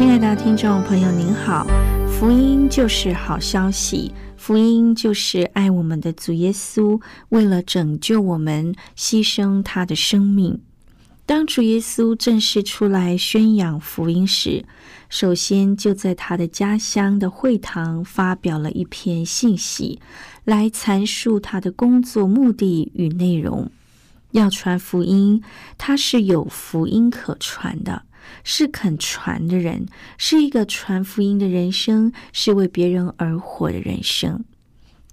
亲爱的听众朋友，您好，福音就是好消息。福音就是爱我们的主耶稣，为了拯救我们，牺牲他的生命。当主耶稣正式出来宣扬福音时，首先就在他的家乡的会堂发表了一篇信息，来阐述他的工作目的与内容。要传福音，他是有福音可传的。是肯传的人，是一个传福音的人生，是为别人而活的人生。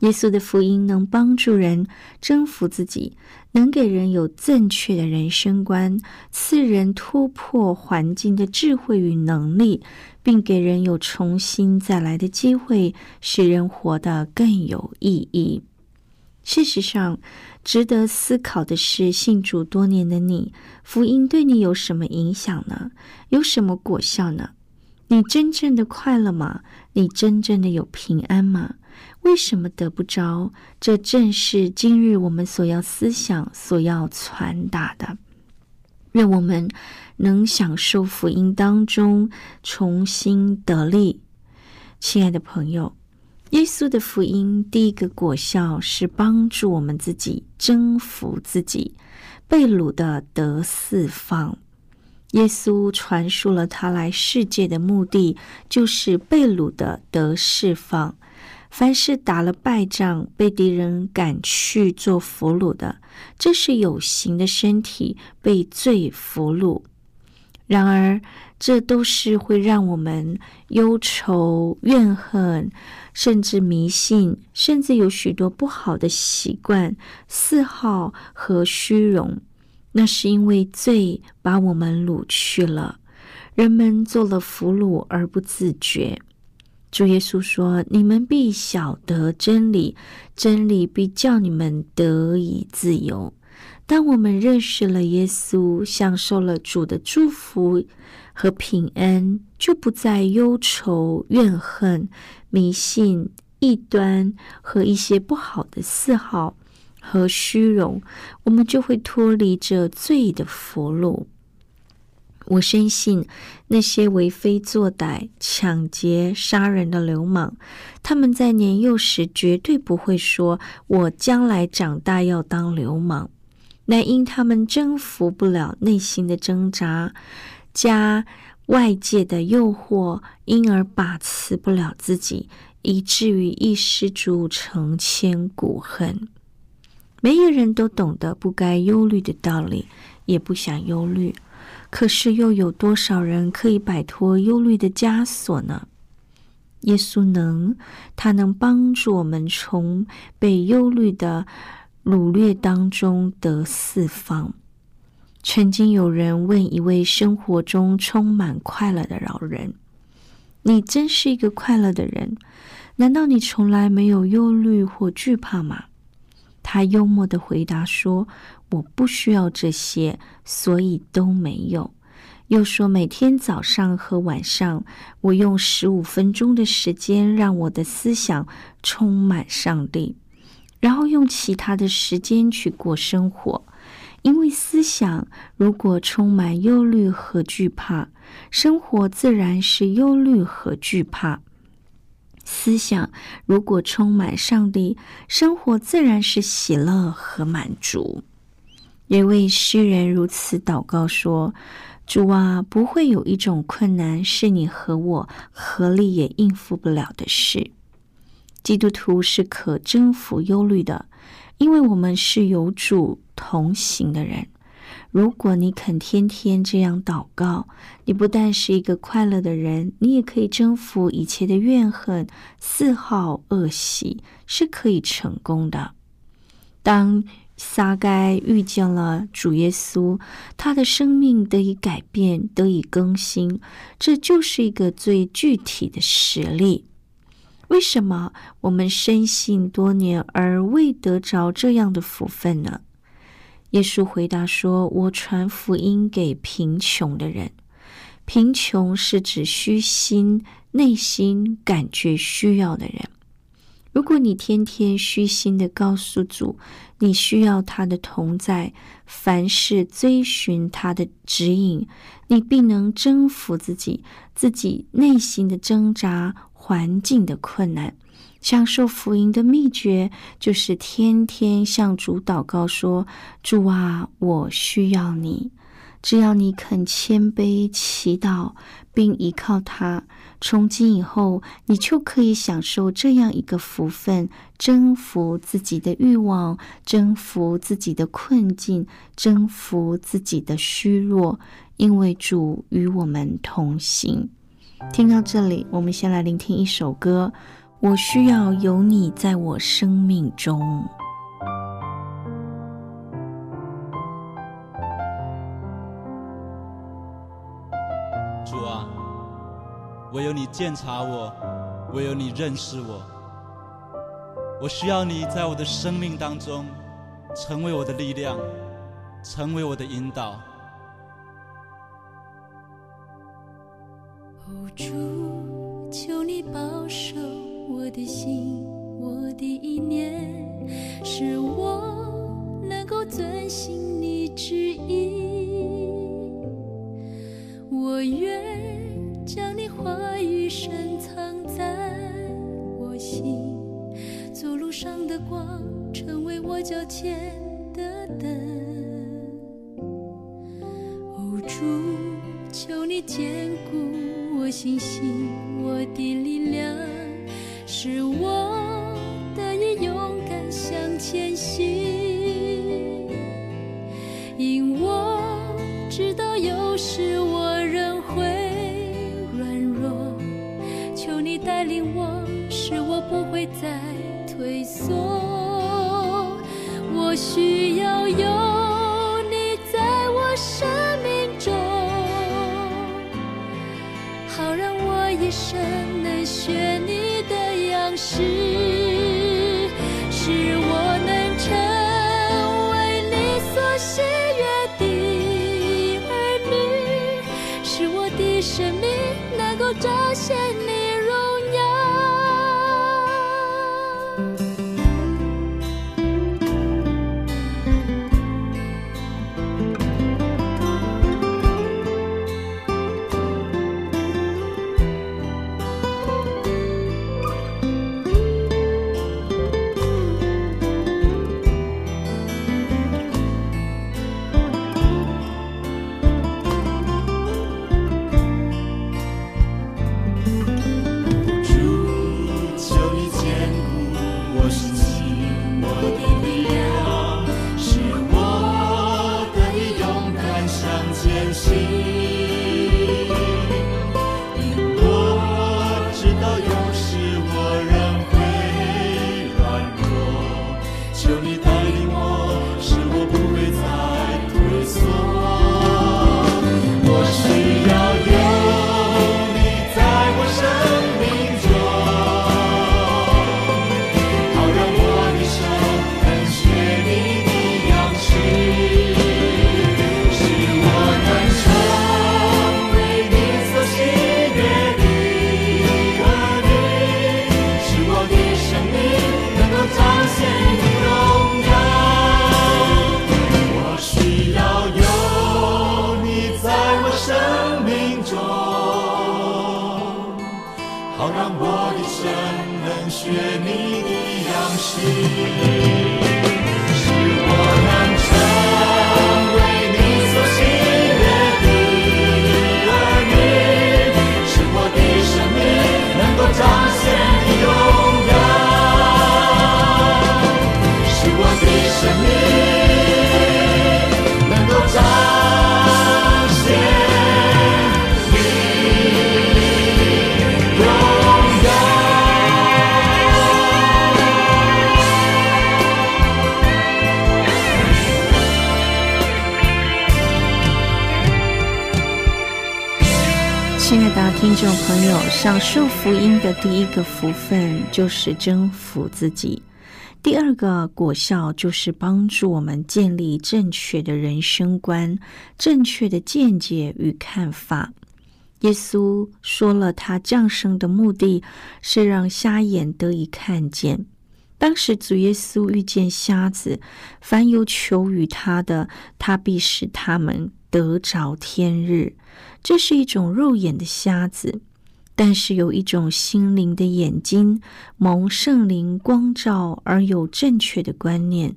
耶稣的福音能帮助人征服自己，能给人有正确的人生观，赐人突破环境的智慧与能力，并给人有重新再来的机会，使人活得更有意义。事实上，值得思考的是，信主多年的你，福音对你有什么影响呢？有什么果效呢？你真正的快乐吗？你真正的有平安吗？为什么得不着？这正是今日我们所要思想、所要传达的。愿我们能享受福音当中重新得力，亲爱的朋友。耶稣的福音第一个果效是帮助我们自己征服自己，被掳的得释放。耶稣传述了他来世界的目的，就是被掳的得释放。凡是打了败仗，被敌人赶去做俘虏的，这是有形的身体被罪俘虏。然而，这都是会让我们忧愁、怨恨，甚至迷信，甚至有许多不好的习惯、嗜好和虚荣。那是因为罪把我们掳去了，人们做了俘虏而不自觉。主耶稣说：“你们必晓得真理，真理必叫你们得以自由。”当我们认识了耶稣，享受了主的祝福和平安，就不再忧愁、怨恨、迷信、异端和一些不好的嗜好和虚荣，我们就会脱离这罪的俘虏。我深信那些为非作歹、抢劫、杀人的流氓，他们在年幼时绝对不会说：“我将来长大要当流氓。”乃因他们征服不了内心的挣扎，加外界的诱惑，因而把持不了自己，以至于一失足成千古恨。每一个人都懂得不该忧虑的道理，也不想忧虑。可是又有多少人可以摆脱忧虑的枷锁呢？耶稣能，他能帮助我们从被忧虑的。掳掠当中得四方。曾经有人问一位生活中充满快乐的老人：“你真是一个快乐的人，难道你从来没有忧虑或惧怕吗？”他幽默的回答说：“我不需要这些，所以都没有。”又说：“每天早上和晚上，我用十五分钟的时间，让我的思想充满上帝。”然后用其他的时间去过生活，因为思想如果充满忧虑和惧怕，生活自然是忧虑和惧怕；思想如果充满上帝，生活自然是喜乐和满足。有一位诗人如此祷告说：“主啊，不会有一种困难是你和我合力也应付不了的事。基督徒是可征服忧虑的，因为我们是有主同行的人。如果你肯天天这样祷告，你不但是一个快乐的人，你也可以征服一切的怨恨、嗜好、恶习，是可以成功的。当。”撒该遇见了主耶稣，他的生命得以改变，得以更新，这就是一个最具体的实例。为什么我们深信多年而未得着这样的福分呢？耶稣回答说：“我传福音给贫穷的人，贫穷是指虚心、内心感觉需要的人。”如果你天天虚心的告诉主，你需要他的同在，凡事追寻他的指引，你必能征服自己，自己内心的挣扎、环境的困难。享受福音的秘诀，就是天天向主祷告说：“主啊，我需要你。”只要你肯谦卑祈祷，并依靠他。从今以后，你就可以享受这样一个福分：征服自己的欲望，征服自己的困境，征服自己的虚弱，因为主与我们同行。听到这里，我们先来聆听一首歌。我需要有你在我生命中。主啊唯有你鉴察我，唯有你认识我。我需要你在我的生命当中，成为我的力量，成为我的引导。主，求你保守我的心，我的意念，使我能够遵行你旨意。我愿。将你话语深藏在我心，走路上的光，成为我脚前星星是是我众朋友，享受福音的第一个福分就是征服自己，第二个果效就是帮助我们建立正确的人生观、正确的见解与看法。耶稣说了，他降生的目的是让瞎眼得以看见。当时主耶稣遇见瞎子，凡有求于他的，他必使他们得着天日。这是一种肉眼的瞎子，但是有一种心灵的眼睛，蒙圣灵光照而有正确的观念。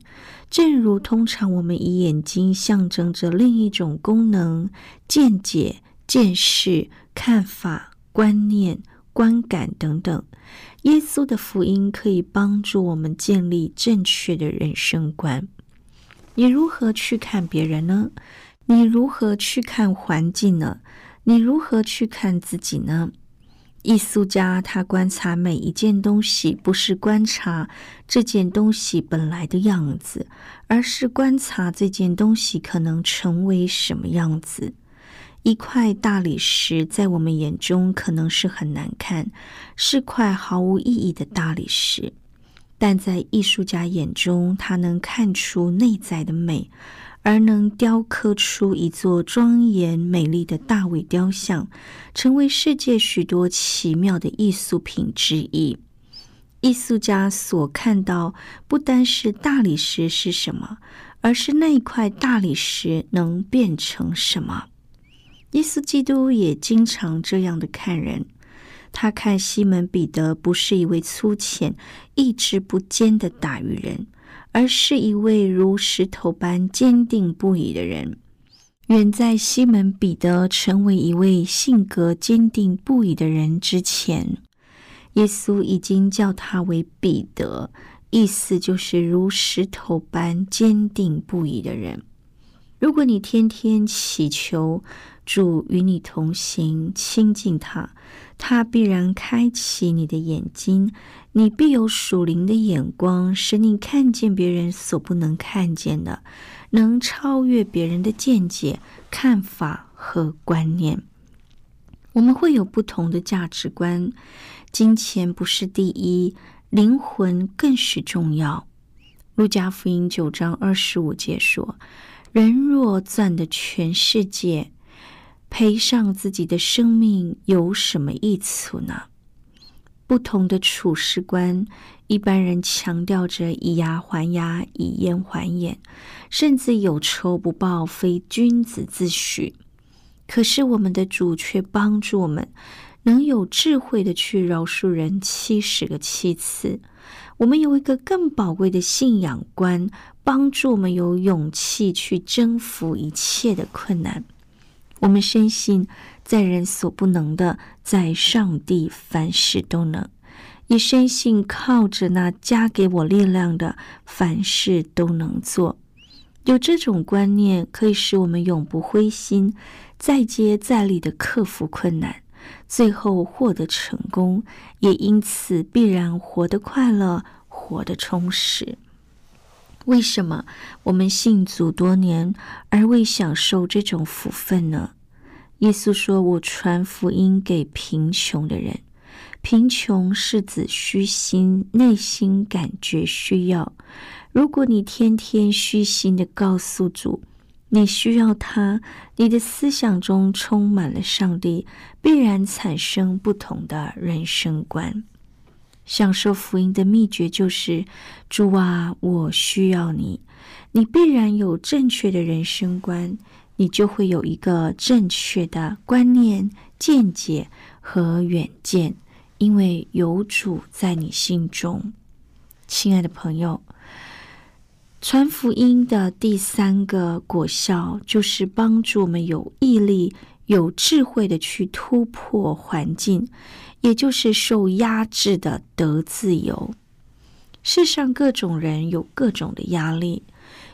正如通常我们以眼睛象征着另一种功能、见解、见识、看法、观念、观感等等，耶稣的福音可以帮助我们建立正确的人生观。你如何去看别人呢？你如何去看环境呢？你如何去看自己呢？艺术家他观察每一件东西，不是观察这件东西本来的样子，而是观察这件东西可能成为什么样子。一块大理石在我们眼中可能是很难看，是块毫无意义的大理石，但在艺术家眼中，他能看出内在的美。而能雕刻出一座庄严美丽的大卫雕像，成为世界许多奇妙的艺术品之一。艺术家所看到不单是大理石是什么，而是那一块大理石能变成什么。耶稣基督也经常这样的看人。他看西门彼得不是一位粗浅、意志不坚的打鱼人。而是一位如石头般坚定不移的人。远在西门彼得成为一位性格坚定不移的人之前，耶稣已经叫他为彼得，意思就是如石头般坚定不移的人。如果你天天祈求主与你同行，亲近他，他必然开启你的眼睛。你必有属灵的眼光，使你看见别人所不能看见的，能超越别人的见解、看法和观念。我们会有不同的价值观，金钱不是第一，灵魂更是重要。路加福音九章二十五节说：“人若赚得全世界，赔上自己的生命，有什么益处呢？”不同的处事观，一般人强调着以牙还牙，以眼还眼，甚至有仇不报，非君子自许。可是我们的主却帮助我们，能有智慧的去饶恕人七十个七次。我们有一个更宝贵的信仰观，帮助我们有勇气去征服一切的困难。我们深信。在人所不能的，在上帝凡事都能。也深信靠着那加给我力量的，凡事都能做。有这种观念，可以使我们永不灰心，再接再厉的克服困难，最后获得成功，也因此必然活得快乐，活得充实。为什么我们信主多年而未享受这种福分呢？耶稣说：“我传福音给贫穷的人，贫穷是指虚心，内心感觉需要。如果你天天虚心的告诉主你需要他，你的思想中充满了上帝，必然产生不同的人生观。享受福音的秘诀就是：主啊，我需要你，你必然有正确的人生观。”你就会有一个正确的观念、见解和远见，因为有主在你心中。亲爱的朋友，传福音的第三个果效就是帮助我们有毅力、有智慧的去突破环境，也就是受压制的得自由。世上各种人有各种的压力。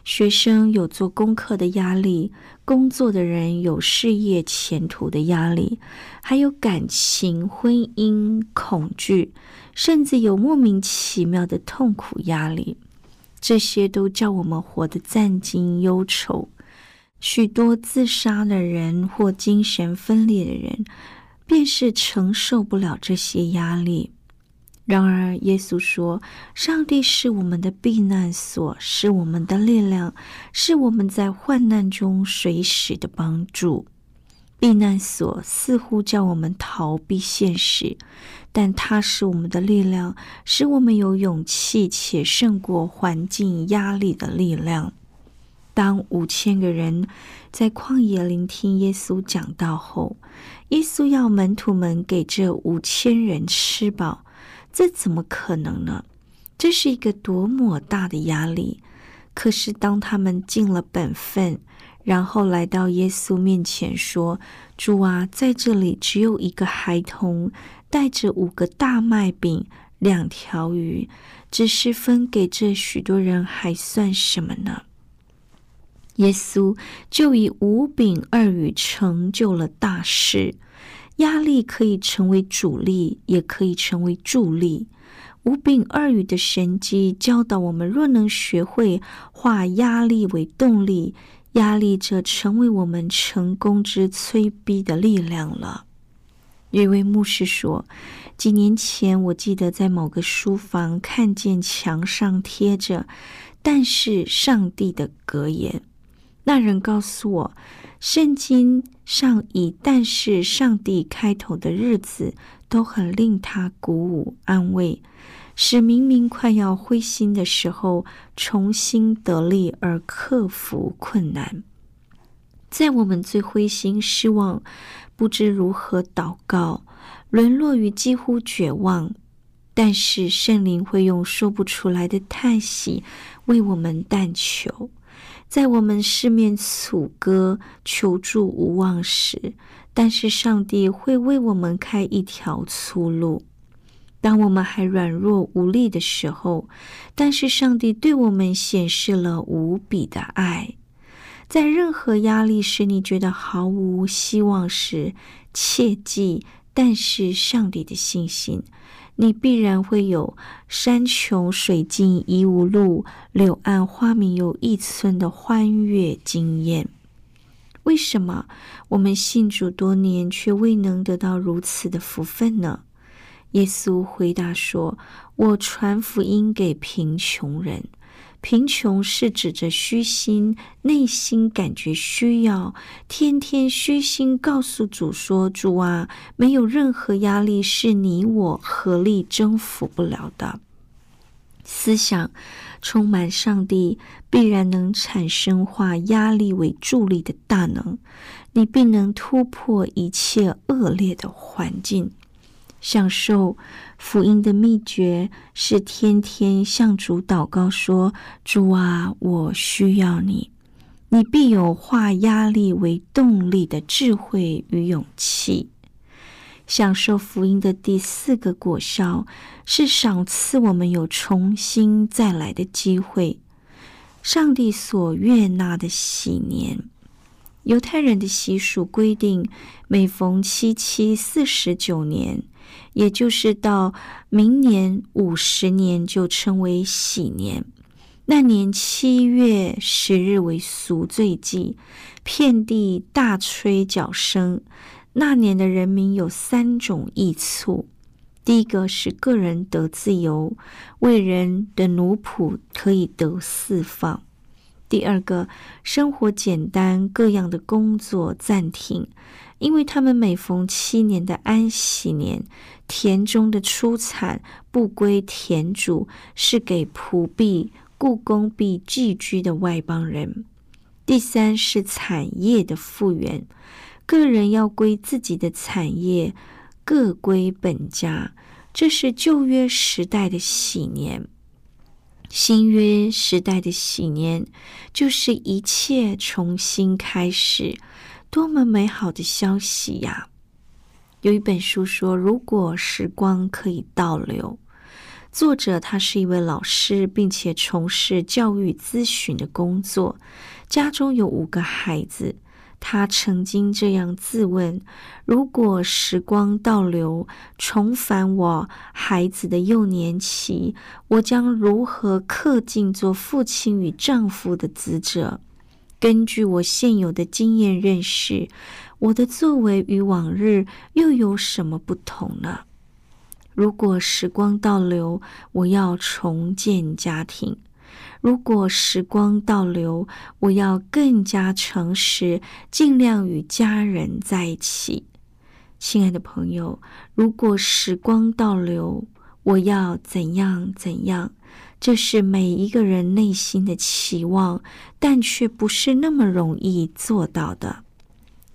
学生有做功课的压力，工作的人有事业前途的压力，还有感情、婚姻恐惧，甚至有莫名其妙的痛苦压力。这些都叫我们活得战惊忧愁。许多自杀的人或精神分裂的人，便是承受不了这些压力。然而，耶稣说：“上帝是我们的避难所，是我们的力量，是我们在患难中随时的帮助。避难所似乎叫我们逃避现实，但它是我们的力量，使我们有勇气且胜过环境压力的力量。”当五千个人在旷野聆听耶稣讲道后，耶稣要门徒们给这五千人吃饱。这怎么可能呢？这是一个多么大的压力！可是当他们尽了本分，然后来到耶稣面前说：“主啊，在这里只有一个孩童，带着五个大麦饼、两条鱼，只是分给这许多人，还算什么呢？”耶稣就以五饼二鱼成就了大事。压力可以成为主力，也可以成为助力。五饼二语的神机教导我们：若能学会化压力为动力，压力则成为我们成功之催逼的力量了。一位牧师说：“几年前，我记得在某个书房看见墙上贴着‘但是上帝’的格言。那人告诉我。”圣经上以“但是上帝”开头的日子，都很令他鼓舞安慰，使明明快要灰心的时候，重新得力而克服困难。在我们最灰心、失望、不知如何祷告、沦落于几乎绝望，但是圣灵会用说不出来的叹息为我们但求。在我们四面楚歌、求助无望时，但是上帝会为我们开一条出路；当我们还软弱无力的时候，但是上帝对我们显示了无比的爱。在任何压力使你觉得毫无希望时，切记，但是上帝的信心。你必然会有山穷水尽疑无路，柳暗花明又一村的欢悦经验。为什么我们信主多年却未能得到如此的福分呢？耶稣回答说：“我传福音给贫穷人。”贫穷是指着虚心，内心感觉需要，天天虚心告诉主说：“主啊，没有任何压力是你我合力征服不了的。”思想充满上帝，必然能产生化压力为助力的大能，你必能突破一切恶劣的环境。享受福音的秘诀是天天向主祷告，说：“主啊，我需要你。”你必有化压力为动力的智慧与勇气。享受福音的第四个果效是赏赐我们有重新再来的机会。上帝所悦纳的喜年。犹太人的习俗规定，每逢七七四十九年。也就是到明年五十年就称为喜年，那年七月十日为赎罪祭，遍地大吹角声。那年的人民有三种益处：第一个是个人得自由，为人的奴仆可以得释放；第二个，生活简单，各样的工作暂停。因为他们每逢七年的安息年，田中的出产不归田主，是给仆婢、故宫婢寄居的外邦人。第三是产业的复原，个人要归自己的产业，各归本家。这是旧约时代的喜年，新约时代的喜年，就是一切重新开始。多么美好的消息呀！有一本书说，如果时光可以倒流，作者他是一位老师，并且从事教育咨询的工作，家中有五个孩子。他曾经这样自问：如果时光倒流，重返我孩子的幼年期，我将如何恪尽做父亲与丈夫的职责？根据我现有的经验认识，我的作为与往日又有什么不同呢？如果时光倒流，我要重建家庭；如果时光倒流，我要更加诚实，尽量与家人在一起。亲爱的朋友，如果时光倒流，我要怎样怎样？这是每一个人内心的期望，但却不是那么容易做到的。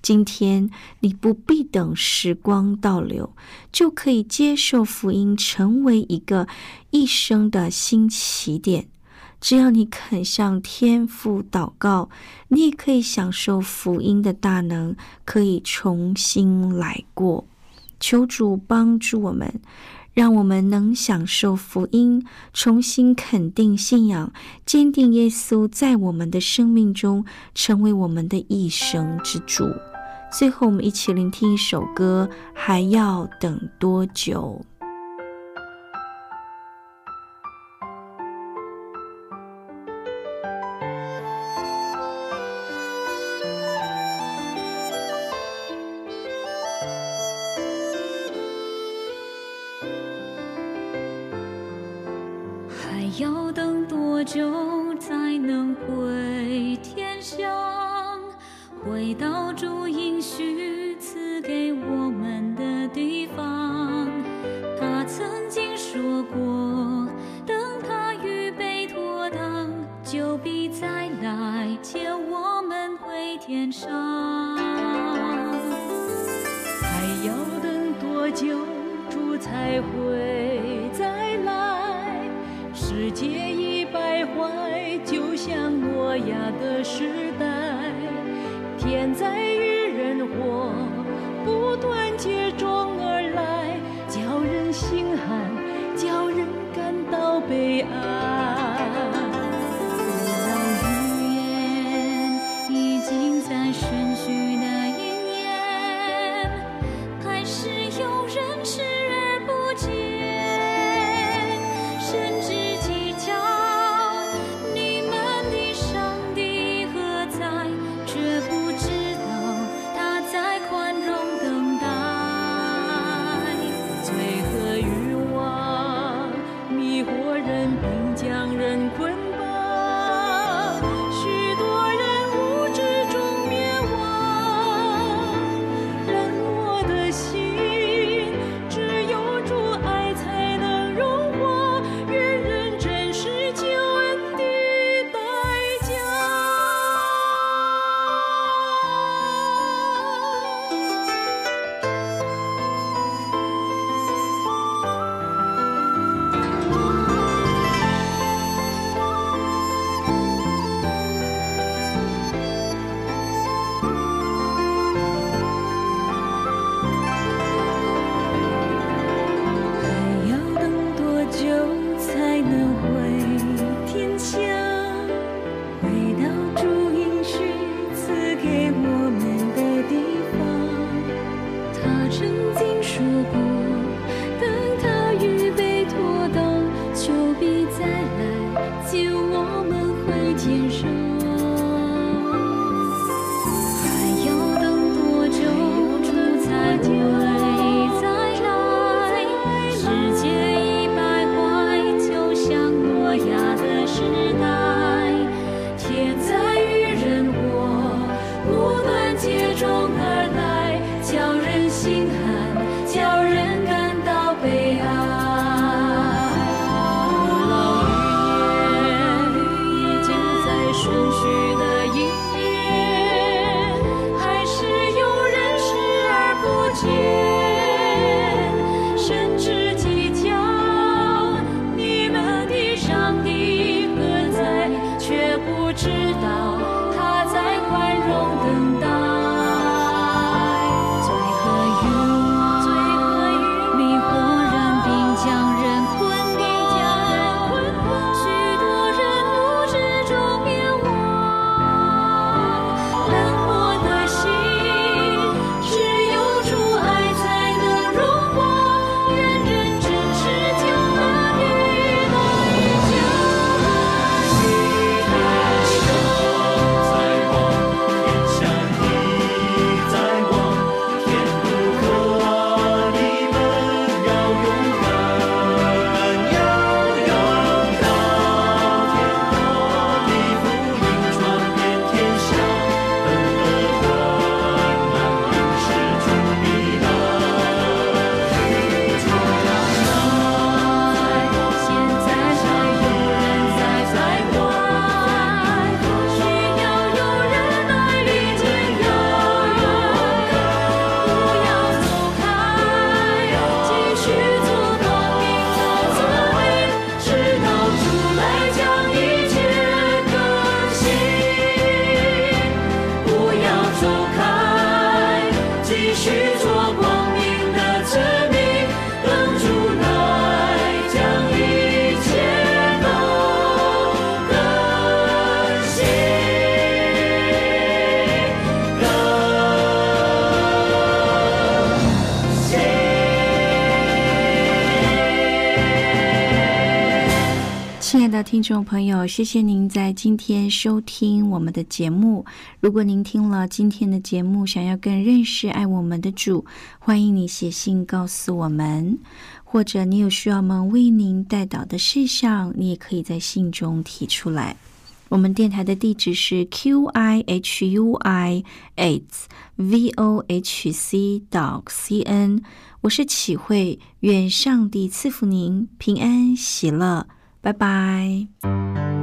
今天你不必等时光倒流，就可以接受福音，成为一个一生的新起点。只要你肯向天父祷告，你也可以享受福音的大能，可以重新来过。求主帮助我们，让我们能享受福音，重新肯定信仰，坚定耶稣在我们的生命中成为我们的一生之主。最后，我们一起聆听一首歌，还要等多久？等听众朋友，谢谢您在今天收听我们的节目。如果您听了今天的节目，想要更认识爱我们的主，欢迎你写信告诉我们，或者你有需要我们为您带导的事项，你也可以在信中提出来。我们电台的地址是 q i h u i a t v o h c dot c n。我是启慧，愿上帝赐福您平安喜乐。拜拜。